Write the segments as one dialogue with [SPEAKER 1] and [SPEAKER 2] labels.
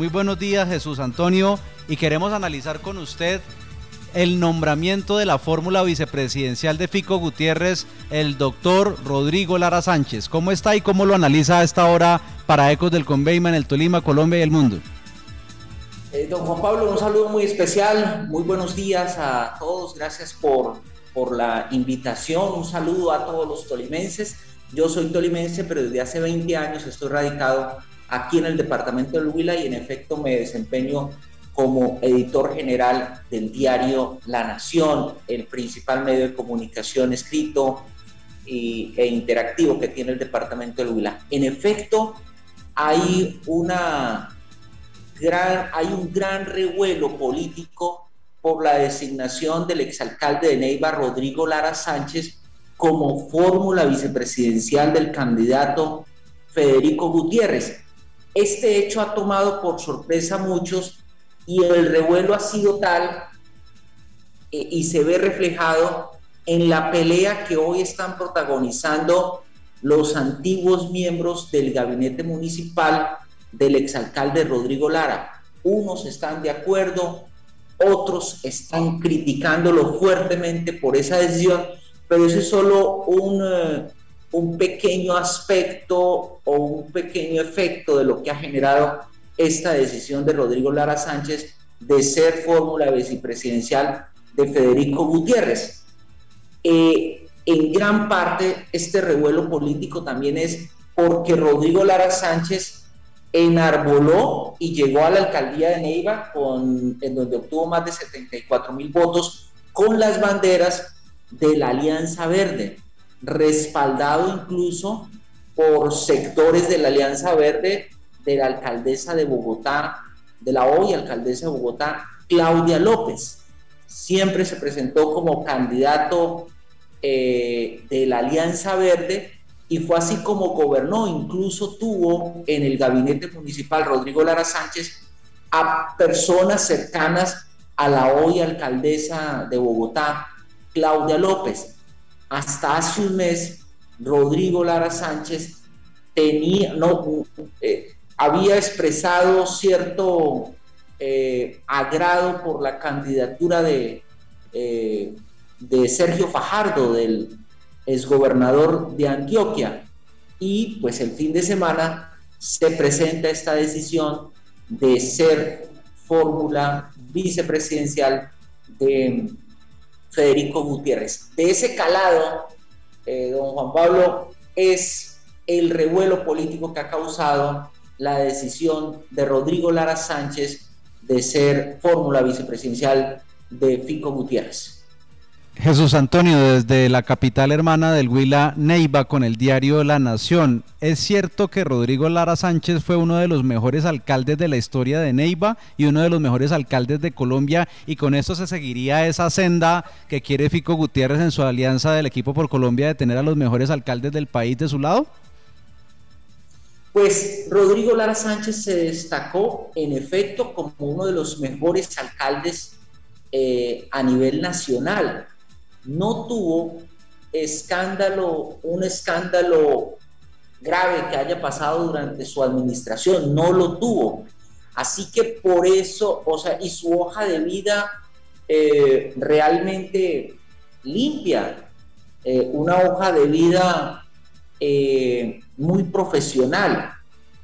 [SPEAKER 1] Muy buenos días Jesús Antonio y queremos analizar con usted el nombramiento de la fórmula vicepresidencial de Fico Gutiérrez, el doctor Rodrigo Lara Sánchez. ¿Cómo está y cómo lo analiza a esta hora para Ecos del Conveima en el Tolima, Colombia y el mundo?
[SPEAKER 2] Eh, don Juan Pablo, un saludo muy especial, muy buenos días a todos, gracias por, por la invitación, un saludo a todos los tolimenses. Yo soy tolimense, pero desde hace 20 años estoy radicado aquí en el departamento del Huila y en efecto me desempeño como editor general del diario La Nación, el principal medio de comunicación escrito e interactivo que tiene el departamento del Huila. En efecto, hay, una gran, hay un gran revuelo político por la designación del exalcalde de Neiva, Rodrigo Lara Sánchez, como fórmula vicepresidencial del candidato Federico Gutiérrez. Este hecho ha tomado por sorpresa a muchos y el revuelo ha sido tal eh, y se ve reflejado en la pelea que hoy están protagonizando los antiguos miembros del gabinete municipal del exalcalde Rodrigo Lara. Unos están de acuerdo, otros están criticándolo fuertemente por esa decisión, pero eso es solo un, eh, un pequeño aspecto o un pequeño efecto de lo que ha generado esta decisión de Rodrigo Lara Sánchez de ser fórmula vicepresidencial de Federico Gutiérrez. Eh, en gran parte este revuelo político también es porque Rodrigo Lara Sánchez enarboló y llegó a la alcaldía de Neiva, con, en donde obtuvo más de 74 mil votos, con las banderas de la Alianza Verde, respaldado incluso por sectores de la Alianza Verde de la alcaldesa de Bogotá, de la hoy alcaldesa de Bogotá, Claudia López. Siempre se presentó como candidato eh, de la Alianza Verde y fue así como gobernó. Incluso tuvo en el gabinete municipal Rodrigo Lara Sánchez a personas cercanas a la hoy alcaldesa de Bogotá, Claudia López. Hasta hace un mes, Rodrigo Lara Sánchez tenía, no, eh, había expresado cierto eh, agrado por la candidatura de, eh, de Sergio Fajardo, del exgobernador de Antioquia. Y pues el fin de semana se presenta esta decisión de ser fórmula vicepresidencial de Federico Gutiérrez. De ese calado, eh, don Juan Pablo, es el revuelo político que ha causado la decisión de Rodrigo Lara Sánchez de ser fórmula vicepresidencial de Fico Gutiérrez.
[SPEAKER 1] Jesús Antonio, desde la capital hermana del Huila, Neiva, con el diario La Nación. ¿Es cierto que Rodrigo Lara Sánchez fue uno de los mejores alcaldes de la historia de Neiva y uno de los mejores alcaldes de Colombia? Y con esto se seguiría esa senda que quiere Fico Gutiérrez en su alianza del equipo por Colombia de tener a los mejores alcaldes del país de su lado?
[SPEAKER 2] Pues Rodrigo Lara Sánchez se destacó en efecto como uno de los mejores alcaldes eh, a nivel nacional. No tuvo escándalo, un escándalo grave que haya pasado durante su administración, no lo tuvo. Así que por eso, o sea, y su hoja de vida eh, realmente limpia, eh, una hoja de vida muy profesional.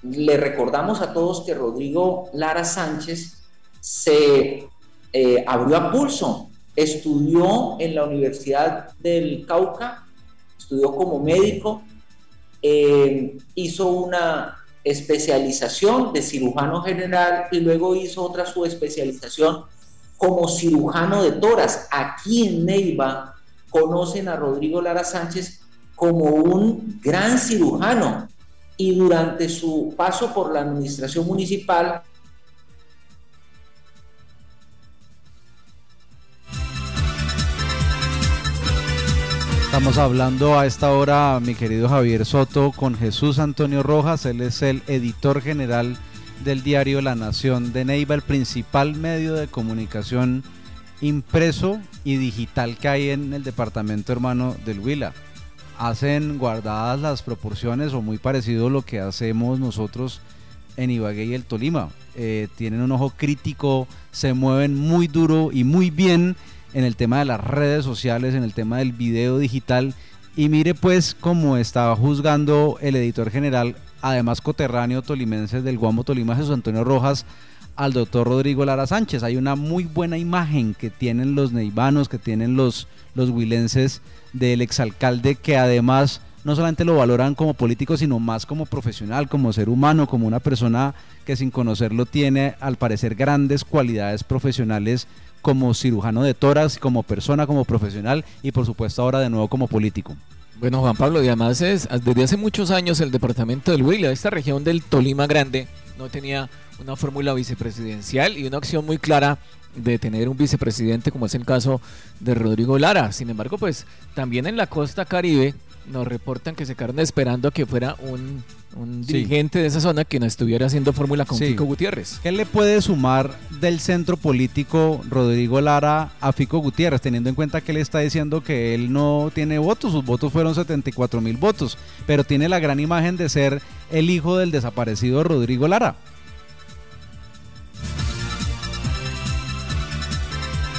[SPEAKER 2] Le recordamos a todos que Rodrigo Lara Sánchez se eh, abrió a pulso, estudió en la Universidad del Cauca, estudió como médico, eh, hizo una especialización de cirujano general y luego hizo otra subespecialización como cirujano de toras. Aquí en Neiva conocen a Rodrigo Lara Sánchez como un gran cirujano y durante su paso por la administración municipal
[SPEAKER 1] Estamos hablando a esta hora, mi querido Javier Soto, con Jesús Antonio Rojas. Él es el editor general del diario La Nación de Neiva, el principal medio de comunicación impreso y digital que hay en el departamento hermano del Huila hacen guardadas las proporciones o muy parecido a lo que hacemos nosotros en Ibagué y el Tolima. Eh, tienen un ojo crítico, se mueven muy duro y muy bien en el tema de las redes sociales, en el tema del video digital. Y mire pues cómo estaba juzgando el editor general, además coterráneo tolimense del Guamo Tolima, Jesús Antonio Rojas, al doctor Rodrigo Lara Sánchez. Hay una muy buena imagen que tienen los neivanos, que tienen los, los huilenses del exalcalde, que además no solamente lo valoran como político, sino más como profesional, como ser humano, como una persona que sin conocerlo tiene al parecer grandes cualidades profesionales como cirujano de toras, como persona, como profesional y por supuesto ahora de nuevo como político.
[SPEAKER 3] Bueno, Juan Pablo, y además es, desde hace muchos años el departamento del Huila, esta región del Tolima Grande, no tenía una fórmula vicepresidencial y una acción muy clara de tener un vicepresidente como es el caso de Rodrigo Lara. Sin embargo, pues también en la costa caribe nos reportan que se quedaron esperando a que fuera un, dirigente de esa zona que no estuviera haciendo fórmula con Fico Gutiérrez.
[SPEAKER 1] ¿Qué le puede sumar del centro político Rodrigo Lara a Fico Gutiérrez, teniendo en cuenta que él está diciendo que él no tiene votos, sus votos fueron 74 mil votos, pero tiene la gran imagen de ser el hijo del desaparecido Rodrigo Lara?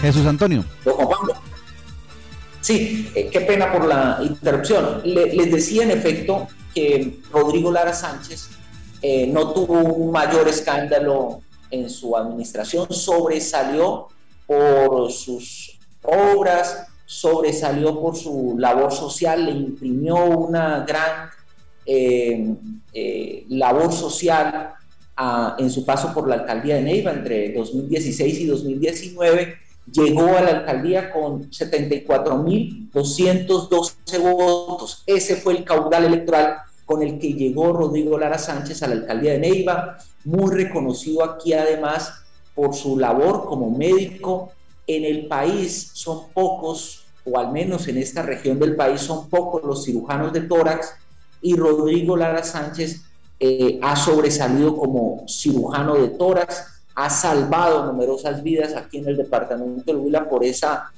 [SPEAKER 1] Jesús Antonio.
[SPEAKER 2] Sí, eh, qué pena por la interrupción. les decía en efecto que Rodrigo Lara Sánchez eh, no tuvo un mayor escándalo en su administración, sobresalió por sus obras, sobresalió por su labor social, le imprimió una gran eh, labor social en su paso por la alcaldía de Neiva entre 2016 y 2019 llegó a la alcaldía con 74.212 votos. Ese fue el caudal electoral con el que llegó Rodrigo Lara Sánchez a la alcaldía de Neiva, muy reconocido aquí además por su labor como médico. En el país son pocos, o al menos en esta región del país son pocos los cirujanos de tórax, y Rodrigo Lara Sánchez eh, ha sobresalido como cirujano de tórax ha salvado numerosas vidas aquí en el departamento de Huila por esa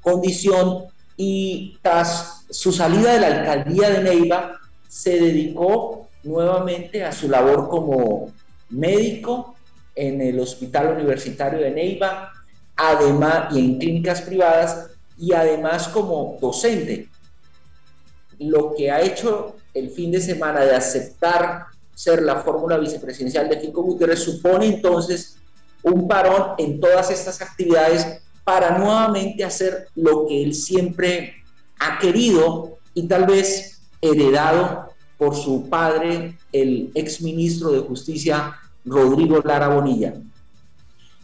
[SPEAKER 2] condición y tras su salida de la alcaldía de Neiva se dedicó nuevamente a su labor como médico en el Hospital Universitario de Neiva, además y en clínicas privadas y además como docente. Lo que ha hecho el fin de semana de aceptar ser la fórmula vicepresidencial de Fico Gutiérrez supone entonces un parón en todas estas actividades para nuevamente hacer lo que él siempre ha querido y tal vez heredado por su padre, el exministro de Justicia, Rodrigo Lara Bonilla.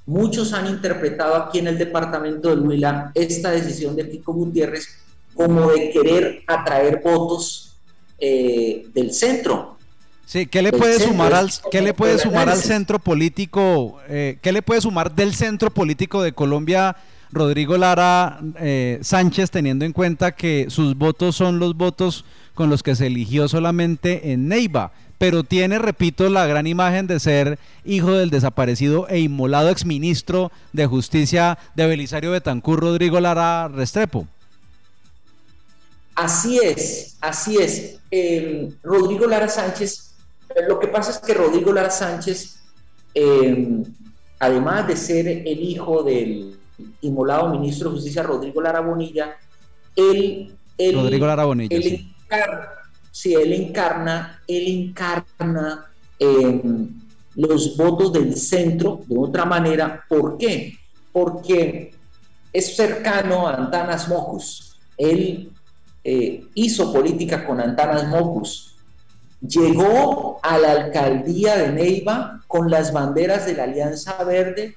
[SPEAKER 2] Muchos han interpretado aquí en el departamento de Huila esta decisión de Pico Gutiérrez como de querer atraer votos eh, del centro,
[SPEAKER 1] Sí, ¿qué le puede sumar al qué le puede sumar al centro político? Eh, ¿Qué le puede sumar del centro político de Colombia Rodrigo Lara eh, Sánchez, teniendo en cuenta que sus votos son los votos con los que se eligió solamente en Neiva? Pero tiene, repito, la gran imagen de ser hijo del desaparecido e inmolado exministro de Justicia de Belisario Betancur, Rodrigo Lara Restrepo.
[SPEAKER 2] Así es, así es. Rodrigo Lara Sánchez lo que pasa es que Rodrigo Lara Sánchez, em, además de ser el hijo del inmolado ministro de Justicia Rodrigo Lara Bonilla, él,
[SPEAKER 1] Rodrigo Lara Bonilla,
[SPEAKER 2] él encarna, sí, él encarna, él encarna em, los votos del centro de otra manera. ¿Por qué? Porque es cercano a Antanas Mocus. Él eh, hizo política con Antanas Mocus llegó a la alcaldía de Neiva con las banderas de la Alianza Verde,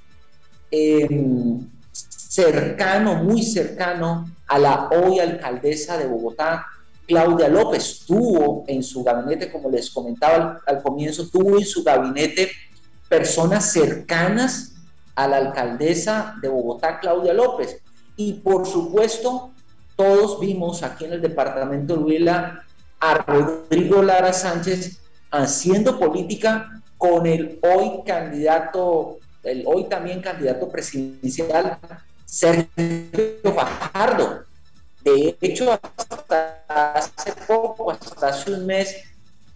[SPEAKER 2] em, cercano, muy cercano a la hoy alcaldesa de Bogotá, Claudia López. Tuvo en su gabinete, como les comentaba al, comienzo, tuvo en su gabinete personas cercanas a la alcaldesa de Bogotá, Claudia López. Y por supuesto, todos vimos aquí en el departamento de Huila a Rodrigo Lara Sánchez haciendo política con el hoy candidato, el hoy también candidato presidencial, Sergio Fajardo. De hecho, hasta hace poco, hasta hace un mes,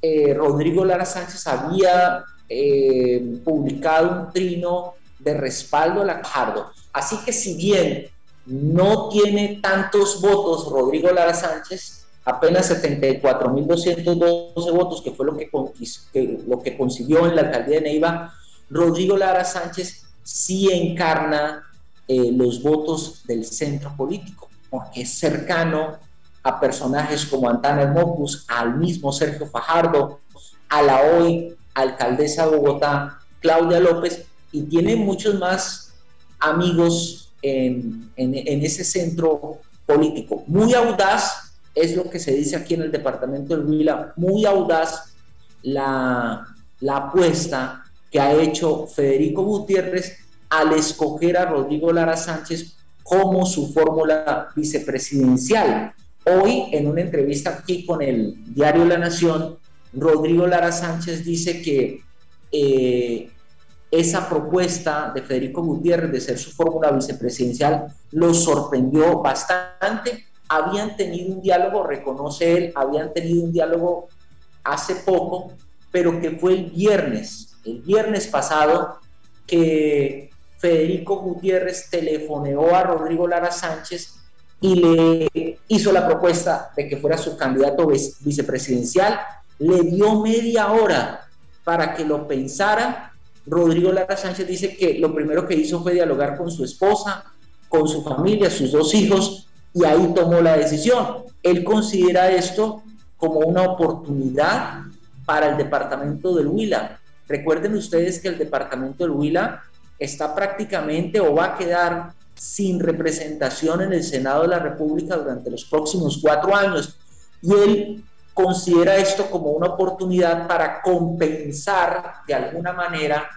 [SPEAKER 2] eh, Rodrigo Lara Sánchez había eh, publicado un trino de respaldo a la Fajardo. Así que si bien no tiene tantos votos Rodrigo Lara Sánchez, apenas 74.212 votos, que fue lo que, lo que consiguió en la alcaldía de Neiva, Rodrigo Lara Sánchez sí encarna eh, los votos del centro político, porque es cercano a personajes como Antana Mocus, al mismo Sergio Fajardo, a la hoy alcaldesa de Bogotá, Claudia López, y tiene muchos más amigos en, ese centro político. Muy audaz es lo que se dice aquí en el departamento del Huila, muy audaz la, apuesta que ha hecho Federico Gutiérrez al escoger a Rodrigo Lara Sánchez como su fórmula vicepresidencial. Hoy, en una entrevista aquí con el diario La Nación, Rodrigo Lara Sánchez dice que eh, esa propuesta de Federico Gutiérrez de ser su fórmula vicepresidencial lo sorprendió bastante. Habían tenido un diálogo, reconoce él, habían tenido un diálogo hace poco, pero que fue el viernes, el viernes pasado, que Federico Gutiérrez telefoneó a Rodrigo Lara Sánchez y le hizo la propuesta de que fuera su candidato vicepresidencial. Le dio media hora para que lo pensara. Rodrigo Lara Sánchez dice que lo primero que hizo fue dialogar con su esposa, con su familia, sus dos hijos, y ahí tomó la decisión. Él considera esto como una oportunidad para el departamento del Huila. Recuerden ustedes que el departamento del Huila está prácticamente o va a quedar sin representación en el Senado de la República durante los próximos cuatro años. Y él considera esto como una oportunidad para compensar de alguna manera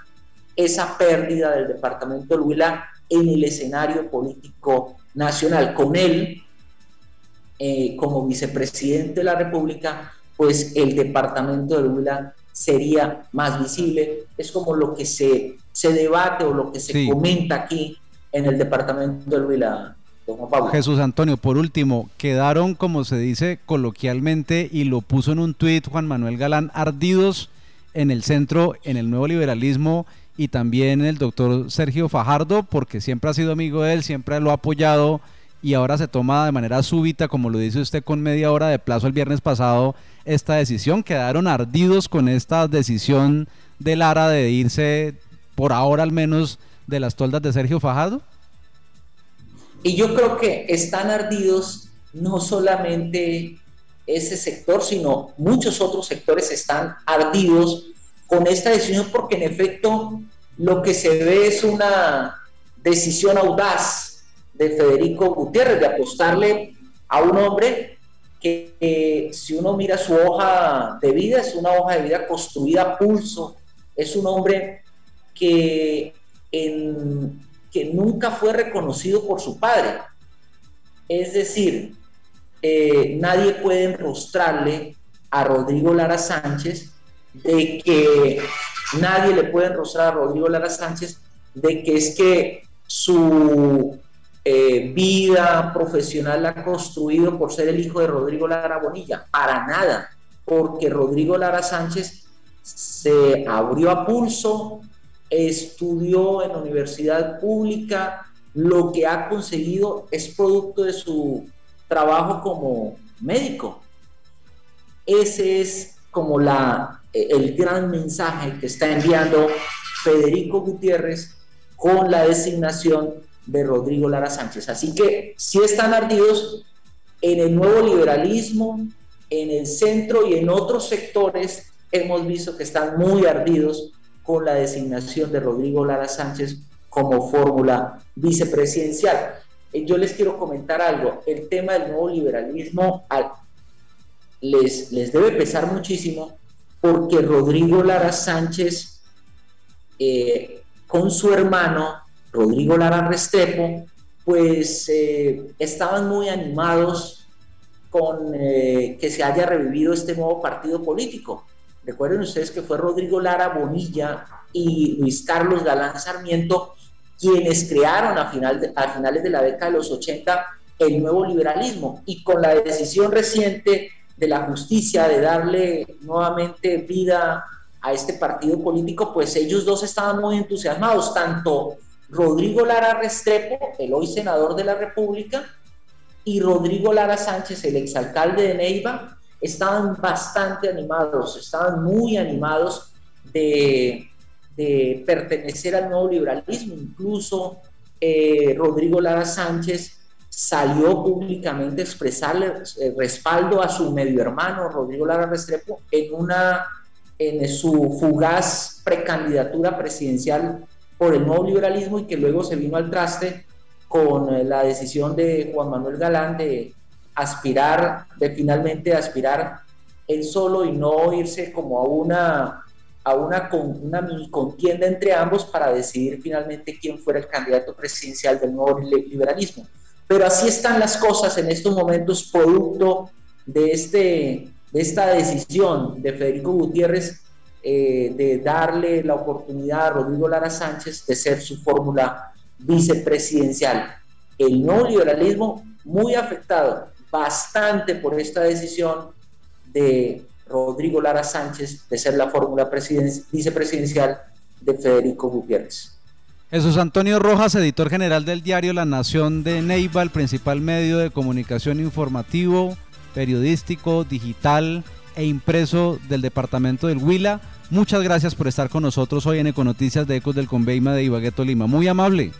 [SPEAKER 2] esa pérdida del departamento de Huila en el escenario político nacional. Con él, eh, como vicepresidente de la República, pues el departamento de Huila sería más visible. Es como lo que se, se debate o lo que se comenta aquí en el departamento de Huila.
[SPEAKER 1] Jesús Antonio, por último, quedaron, como se dice coloquialmente, y lo puso en un tuit Juan Manuel Galán, ardidos en el centro, en el nuevo liberalismo y también el doctor Sergio Fajardo, porque siempre ha sido amigo de él, siempre lo ha apoyado y ahora se toma de manera súbita, como lo dice usted, con media hora de plazo el viernes pasado, esta decisión. Quedaron ardidos con esta decisión de Lara de irse, por ahora al menos, de las toldas de Sergio Fajardo.
[SPEAKER 2] Y yo creo que están ardidos no solamente ese sector, sino muchos otros sectores están ardidos con esta decisión porque en efecto lo que se ve es una decisión audaz de Federico Gutiérrez de apostarle a un hombre que si uno mira su hoja de vida, es una hoja de vida construida a pulso, es un hombre que, que nunca fue reconocido por su padre. Es decir, eh, nadie puede enrostrarle a Rodrigo Lara Sánchez de que nadie le puede enrostrar a Rodrigo Lara Sánchez de que es que su eh, vida profesional la ha construido por ser el hijo de Rodrigo Lara Bonilla. Para nada, porque Rodrigo Lara Sánchez se abrió a pulso, estudió en la universidad pública, lo que ha conseguido es producto de su trabajo como médico. Ese es como la, el gran mensaje que está enviando Federico Gutiérrez con la designación de Rodrigo Lara Sánchez. Así que si están ardidos en el nuevo liberalismo, en el centro y en otros sectores, hemos visto que están muy ardidos con la designación de Rodrigo Lara Sánchez como fórmula vicepresidencial. Eh, yo les quiero comentar algo, el tema del nuevo liberalismo les, les debe pesar muchísimo porque Rodrigo Lara Sánchez eh, con su hermano Rodrigo Lara Restepo, pues eh, estaban muy animados con que se haya revivido este nuevo partido político. Recuerden ustedes que fue Rodrigo Lara Bonilla y Luis Carlos Galán Sarmiento quienes crearon a, final a finales de la década de los 80 el nuevo liberalismo y con la decisión reciente de la justicia de darle nuevamente vida a este partido político, pues ellos dos estaban muy entusiasmados, tanto Rodrigo Lara Restrepo, el hoy senador de la República, y Rodrigo Lara Sánchez, el exalcalde de Neiva, estaban bastante animados, estaban muy animados de, pertenecer al nuevo liberalismo. Incluso eh, Rodrigo Lara Sánchez salió públicamente a expresarle eh, respaldo a su medio hermano Rodrigo Lara Restrepo en una en su fugaz precandidatura presidencial por el nuevo liberalismo y que luego se vino al traste con eh, la decisión de Juan Manuel Galán de aspirar, de finalmente aspirar él solo y no irse como a una, a una, una mini contienda entre ambos para decidir finalmente quién fuera el candidato presidencial del nuevo liberalismo. Pero así están las cosas en estos momentos, producto de, este, de esta decisión de Federico Gutiérrez eh, de darle la oportunidad a Rodrigo Lara Sánchez de ser su fórmula vicepresidencial. El nuevo liberalismo muy afectado bastante por esta decisión de Rodrigo Lara Sánchez de ser la fórmula vicepresidencial de Federico Gutiérrez.
[SPEAKER 1] Jesús Antonio Rojas, editor general del diario La Nación de Neiva, el principal medio de comunicación informativo, periodístico, digital e impreso del departamento del Huila. Muchas gracias por estar con nosotros hoy en Econoticias de Ecos del Conveima de Ibagué, Lima. Muy amable.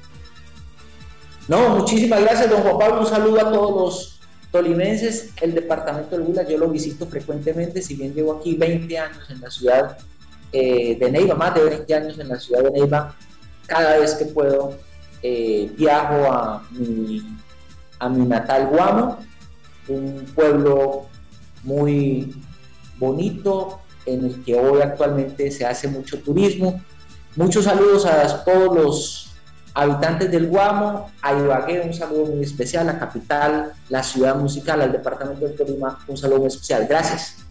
[SPEAKER 2] No, muchísimas gracias, don Juan Pablo. Un saludo a todos los tolimenses. El departamento del Huila yo lo visito frecuentemente, si bien llevo aquí 20 años en la ciudad eh, de Neiva, más de 20 años en la ciudad de Neiva. Cada vez que puedo eh, viajo a mi, a mi natal Guamo, un pueblo muy bonito en el que hoy actualmente se hace mucho turismo. Muchos saludos a todos los habitantes del Guamo, a Ibagué un saludo muy especial, a Capital, la ciudad musical, al departamento de Tolima, un saludo muy especial. Gracias.